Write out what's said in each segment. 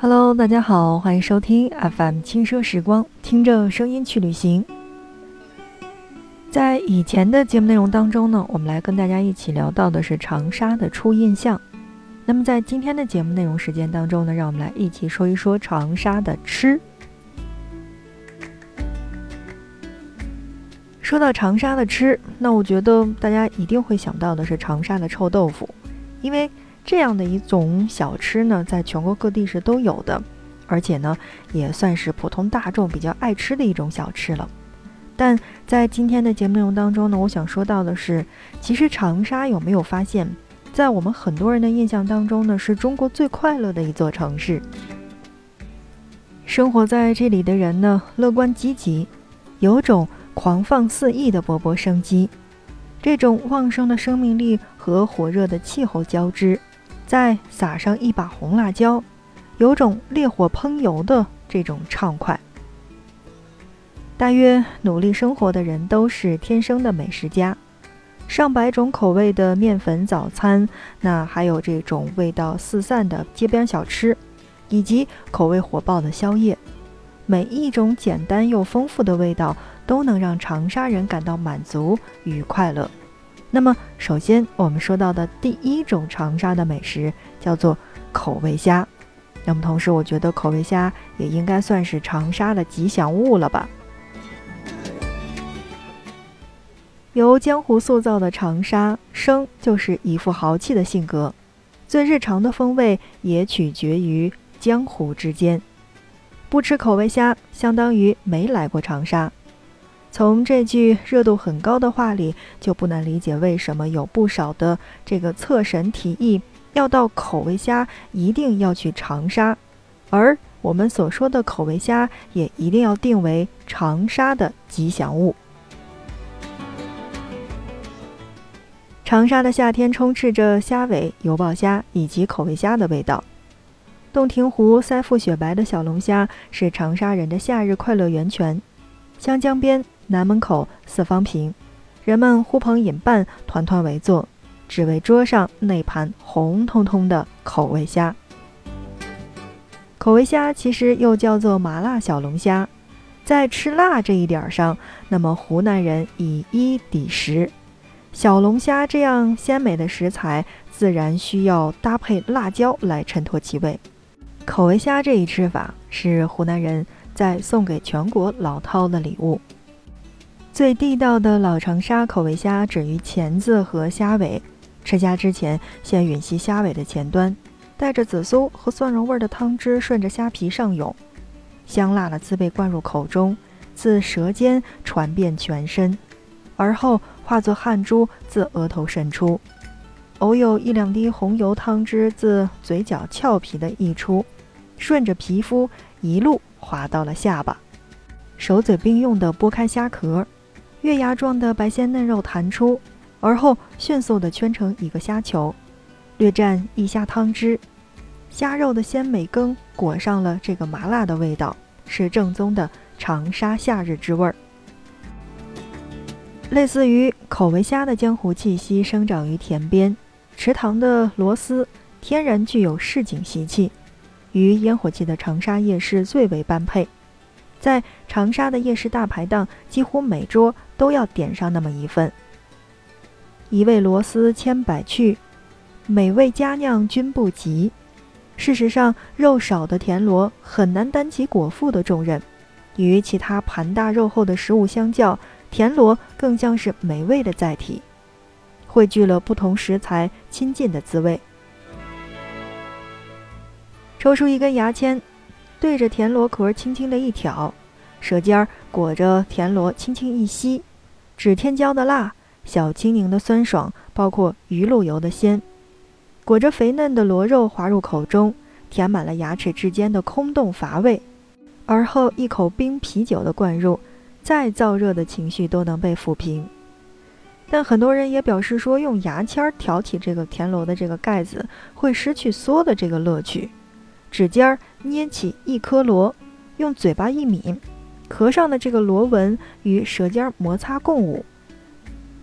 Hello，大家好，欢迎收听 FM 轻奢时光，听着声音去旅行。在以前的节目内容当中呢，我们来跟大家一起聊到的是长沙的初印象。那么在今天的节目内容时间当中呢，让我们来一起说一说长沙的吃。说到长沙的吃，那我觉得大家一定会想到的是长沙的臭豆腐，因为。这样的一种小吃呢，在全国各地是都有的，而且呢，也算是普通大众比较爱吃的一种小吃了。但在今天的节目内容当中呢，我想说到的是，其实长沙有没有发现，在我们很多人的印象当中呢，是中国最快乐的一座城市。生活在这里的人呢，乐观积极，有种狂放肆意的勃勃生机，这种旺盛的生命力和火热的气候交织。再撒上一把红辣椒，有种烈火烹油的这种畅快。大约努力生活的人都是天生的美食家，上百种口味的面粉早餐，那还有这种味道四散的街边小吃，以及口味火爆的宵夜，每一种简单又丰富的味道都能让长沙人感到满足与快乐。那么，首先我们说到的第一种长沙的美食叫做口味虾。那么，同时我觉得口味虾也应该算是长沙的吉祥物了吧？由江湖塑造的长沙，生就是一副豪气的性格，最日常的风味也取决于江湖之间。不吃口味虾，相当于没来过长沙。从这句热度很高的话里，就不难理解为什么有不少的这个侧神提议，要到口味虾一定要去长沙，而我们所说的口味虾也一定要定为长沙的吉祥物。长沙的夏天充斥着虾尾、油爆虾以及口味虾的味道。洞庭湖三副雪白的小龙虾是长沙人的夏日快乐源泉。湘江边。南门口四方坪，人们呼朋引伴，团团围坐，只为桌上那盘红彤彤的口味虾。口味虾其实又叫做麻辣小龙虾，在吃辣这一点上，那么湖南人以一抵十。小龙虾这样鲜美的食材，自然需要搭配辣椒来衬托其味。口味虾这一吃法，是湖南人在送给全国老饕的礼物。最地道的老长沙口味虾，止于钳子和虾尾。吃虾之前，先吮吸虾尾的前端，带着紫苏和蒜蓉味的汤汁顺着虾皮上涌，香辣的滋味灌入口中，自舌尖传遍全身，而后化作汗珠自额头渗出，偶有一两滴红油汤汁自嘴角俏皮的溢出，顺着皮肤一路滑到了下巴，手嘴并用地剥开虾壳。月牙状的白鲜嫩肉弹出，而后迅速地圈成一个虾球，略蘸一虾汤汁，虾肉的鲜美羹裹上了这个麻辣的味道，是正宗的长沙夏日之味儿。类似于口味虾的江湖气息生长于田边，池塘的螺丝天然具有市井习气，与烟火气的长沙夜市最为般配。在长沙的夜市大排档，几乎每桌都要点上那么一份。一味螺丝千百去，美味佳酿君不及。事实上，肉少的田螺很难担起果腹的重任。与其他盘大肉厚的食物相较，田螺更像是美味的载体，汇聚了不同食材亲近的滋味。抽出一根牙签。对着田螺壳轻轻的一挑，舌尖儿裹着田螺轻轻一吸，指天椒的辣，小青柠的酸爽，包括鱼露油的鲜，裹着肥嫩的螺肉滑入口中，填满了牙齿之间的空洞乏味。而后一口冰啤酒的灌入，再燥热的情绪都能被抚平。但很多人也表示说，用牙签挑起这个田螺的这个盖子，会失去嗦的这个乐趣。指尖儿捏起一颗螺，用嘴巴一抿，壳上的这个螺纹与舌尖摩擦共舞，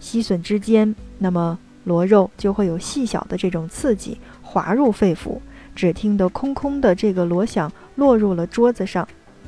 吸吮之间，那么螺肉就会有细小的这种刺激滑入肺腑，只听得空空的这个锣响落入了桌子上，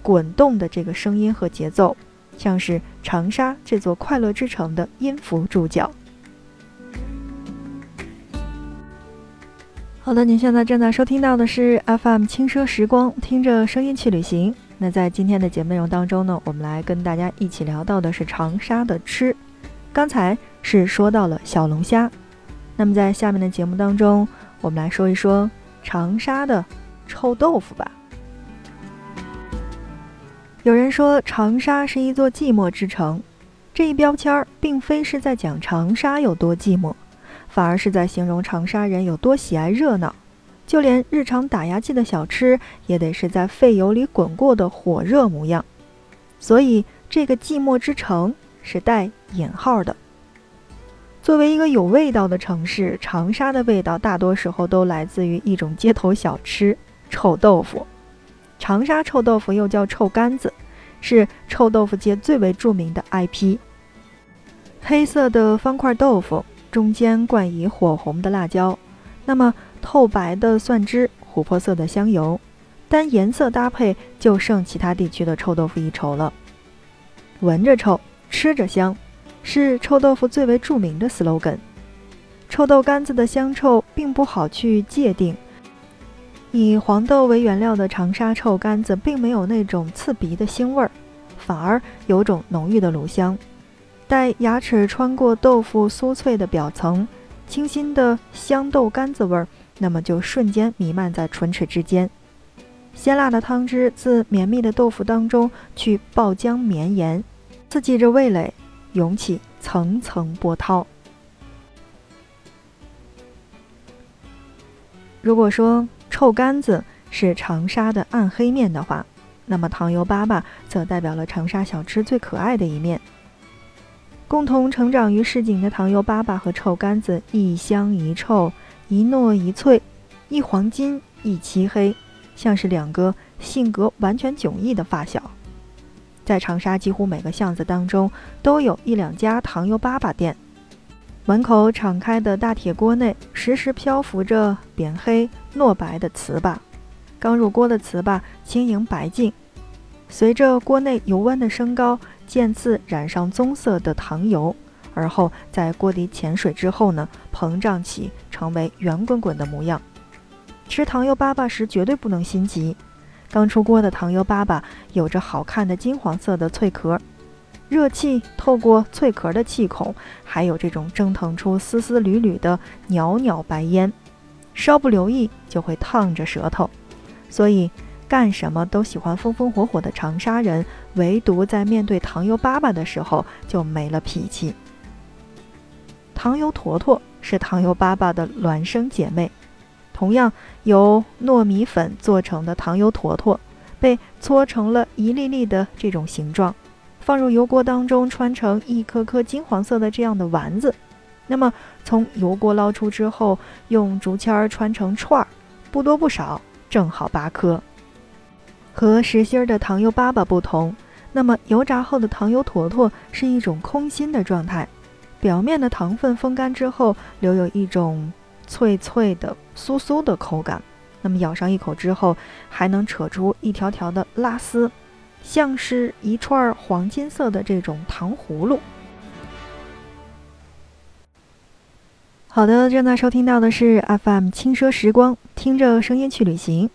滚动的这个声音和节奏，像是长沙这座快乐之城的音符注脚。好的，您现在正在收听到的是 FM 轻奢时光，听着声音去旅行。那在今天的节目内容当中呢，我们来跟大家一起聊到的是长沙的吃。刚才是说到了小龙虾，那么在下面的节目当中，我们来说一说长沙的臭豆腐吧。有人说长沙是一座寂寞之城，这一标签儿并非是在讲长沙有多寂寞。反而是在形容长沙人有多喜爱热闹，就连日常打牙祭的小吃也得是在沸油里滚过的火热模样。所以，这个寂寞之城是带引号的。作为一个有味道的城市，长沙的味道大多时候都来自于一种街头小吃——臭豆腐。长沙臭豆腐又叫臭干子，是臭豆腐界最为著名的 IP。黑色的方块豆腐。中间灌以火红的辣椒，那么透白的蒜汁、琥珀色的香油，单颜色搭配就胜其他地区的臭豆腐一筹了。闻着臭，吃着香，是臭豆腐最为著名的 slogan。臭豆干子的香臭并不好去界定，以黄豆为原料的长沙臭干子并没有那种刺鼻的腥味儿，反而有种浓郁的卤香。待牙齿穿过豆腐酥脆的表层，清新的香豆干子味儿，那么就瞬间弥漫在唇齿之间。鲜辣的汤汁自绵密的豆腐当中去爆浆绵延，刺激着味蕾，涌起层层波涛。如果说臭干子是长沙的暗黑面的话，那么糖油粑粑则代表了长沙小吃最可爱的一面。共同成长于市井的糖油粑粑和臭干子，一香一臭，一糯一脆，一黄金一漆黑，像是两个性格完全迥异的发小。在长沙，几乎每个巷子当中都有一两家糖油粑粑店，门口敞开的大铁锅内时时漂浮着扁黑糯白的糍粑，刚入锅的糍粑轻盈白净，随着锅内油温的升高。渐次染上棕色的糖油，而后在锅底潜水之后呢，膨胀起，成为圆滚滚的模样。吃糖油粑粑时绝对不能心急，刚出锅的糖油粑粑有着好看的金黄色的脆壳，热气透过脆壳的气孔，还有这种蒸腾出丝丝缕缕的袅袅白烟，稍不留意就会烫着舌头，所以。干什么都喜欢风风火火的长沙人，唯独在面对糖油粑粑的时候就没了脾气。糖油坨坨是糖油粑粑的孪生姐妹，同样由糯米粉做成的糖油坨坨，被搓成了一粒粒的这种形状，放入油锅当中，穿成一颗颗金黄色的这样的丸子。那么从油锅捞出之后，用竹签儿穿成串儿，不多不少，正好八颗。和实心儿的糖油粑粑不同，那么油炸后的糖油坨坨是一种空心的状态，表面的糖分风干之后，留有一种脆脆的、酥酥的口感。那么咬上一口之后，还能扯出一条条的拉丝，像是一串黄金色的这种糖葫芦。好的，正在收听到的是 FM 轻奢时光，听着声音去旅行。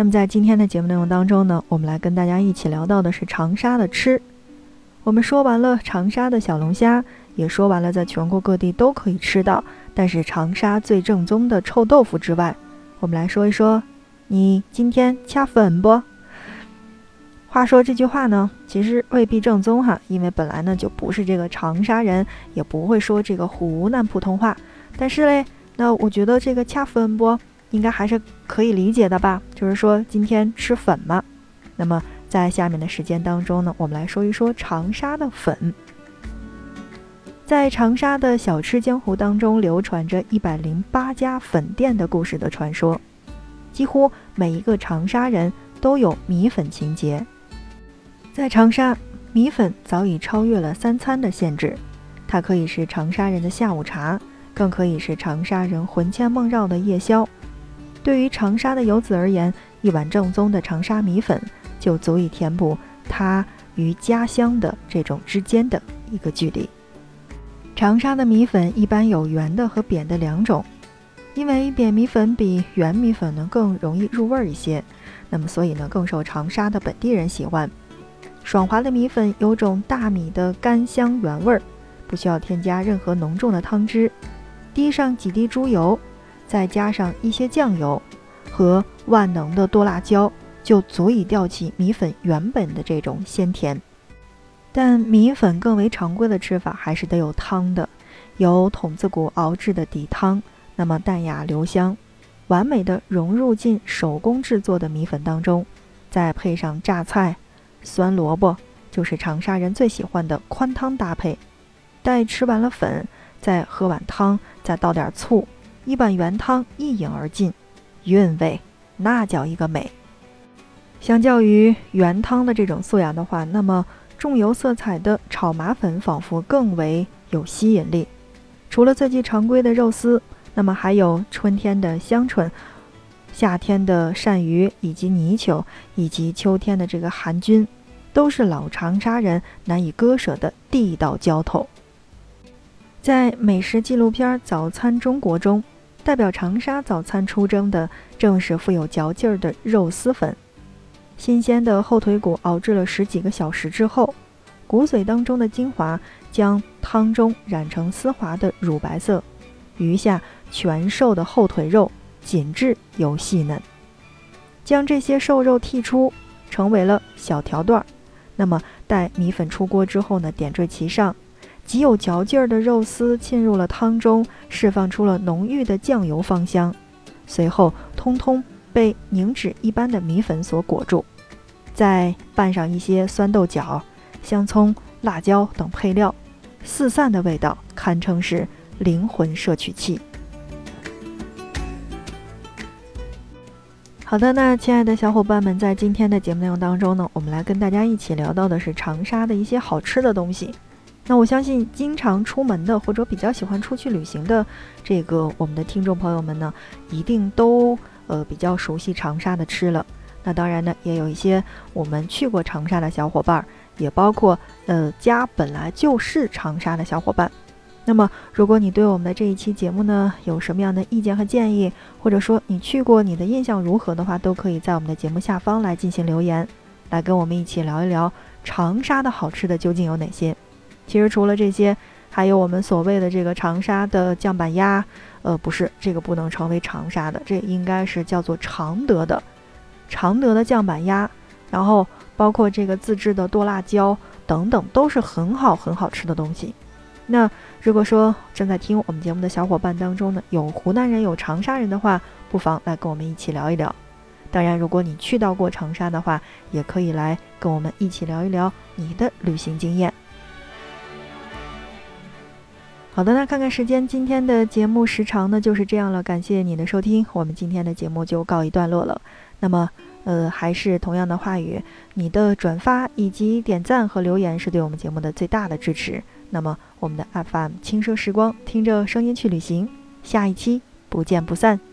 那么在今天的节目内容当中呢，我们来跟大家一起聊到的是长沙的吃。我们说完了长沙的小龙虾，也说完了在全国各地都可以吃到，但是长沙最正宗的臭豆腐之外，我们来说一说，你今天恰粉不？话说这句话呢，其实未必正宗哈，因为本来呢就不是这个长沙人，也不会说这个湖南普通话。但是嘞，那我觉得这个恰粉不？应该还是可以理解的吧，就是说今天吃粉嘛。那么在下面的时间当中呢，我们来说一说长沙的粉。在长沙的小吃江湖当中，流传着一百零八家粉店的故事的传说，几乎每一个长沙人都有米粉情节。在长沙，米粉早已超越了三餐的限制，它可以是长沙人的下午茶，更可以是长沙人魂牵梦绕的夜宵。对于长沙的游子而言，一碗正宗的长沙米粉就足以填补他与家乡的这种之间的一个距离。长沙的米粉一般有圆的和扁的两种，因为扁米粉比圆米粉呢更容易入味儿一些，那么所以呢更受长沙的本地人喜欢。爽滑的米粉有种大米的干香原味儿，不需要添加任何浓重的汤汁，滴上几滴猪油，再加上一些酱油和万能的剁辣椒，就足以吊起米粉原本的这种鲜甜。但米粉更为常规的吃法还是得有汤的，由筒子骨熬制的底汤，那么淡雅留香，完美的融入进手工制作的米粉当中，再配上榨菜、酸萝卜，就是长沙人最喜欢的宽汤搭配。待吃完了粉，再喝碗汤，再倒点醋，一碗原汤一饮而尽，韵味那叫一个美。相较于原汤的这种素养的话，那么。重油色彩的炒麻粉仿佛更为有吸引力。除了最具常规的肉丝，那么还有春天的香椿、夏天的鳝鱼以及泥鳅，以及秋天的这个寒菌，都是老长沙人难以割舍的地道浇头。在美食纪录片《早餐中国》中，代表长沙早餐出征的正是富有嚼劲儿的肉丝粉。新鲜的后腿骨熬制了十几个小时之后，骨髓当中的精华将汤中染成丝滑的乳白色，余下全瘦的后腿肉紧致又细嫩。将这些瘦肉剔出，成为了小条段儿。那么待米粉出锅之后呢，点缀其上，极有嚼劲儿的肉丝浸入了汤中，释放出了浓郁的酱油芳香。随后，通通。被凝脂一般的米粉所裹住，再拌上一些酸豆角、香葱、辣椒等配料，四散的味道堪称是灵魂摄取器。好的，那亲爱的小伙伴们，在今天的节目内容当中呢，我们来跟大家一起聊到的是长沙的一些好吃的东西。那我相信，经常出门的或者比较喜欢出去旅行的这个我们的听众朋友们呢，一定都。呃，比较熟悉长沙的吃了，那当然呢，也有一些我们去过长沙的小伙伴，也包括呃家本来就是长沙的小伙伴。那么，如果你对我们的这一期节目呢有什么样的意见和建议，或者说你去过，你的印象如何的话，都可以在我们的节目下方来进行留言，来跟我们一起聊一聊长沙的好吃的究竟有哪些。其实除了这些，还有我们所谓的这个长沙的酱板鸭。呃，不是，这个不能成为长沙的，这应该是叫做常德的，常德的酱板鸭，然后包括这个自制的剁辣椒等等，都是很好很好吃的东西。那如果说正在听我们节目的小伙伴当中呢，有湖南人，有长沙人的话，不妨来跟我们一起聊一聊。当然，如果你去到过长沙的话，也可以来跟我们一起聊一聊你的旅行经验。好的，那看看时间，今天的节目时长呢就是这样了。感谢你的收听，我们今天的节目就告一段落了。那么，呃，还是同样的话语，你的转发以及点赞和留言是对我们节目的最大的支持。那么，我们的 FM 轻奢时光，听着声音去旅行，下一期不见不散。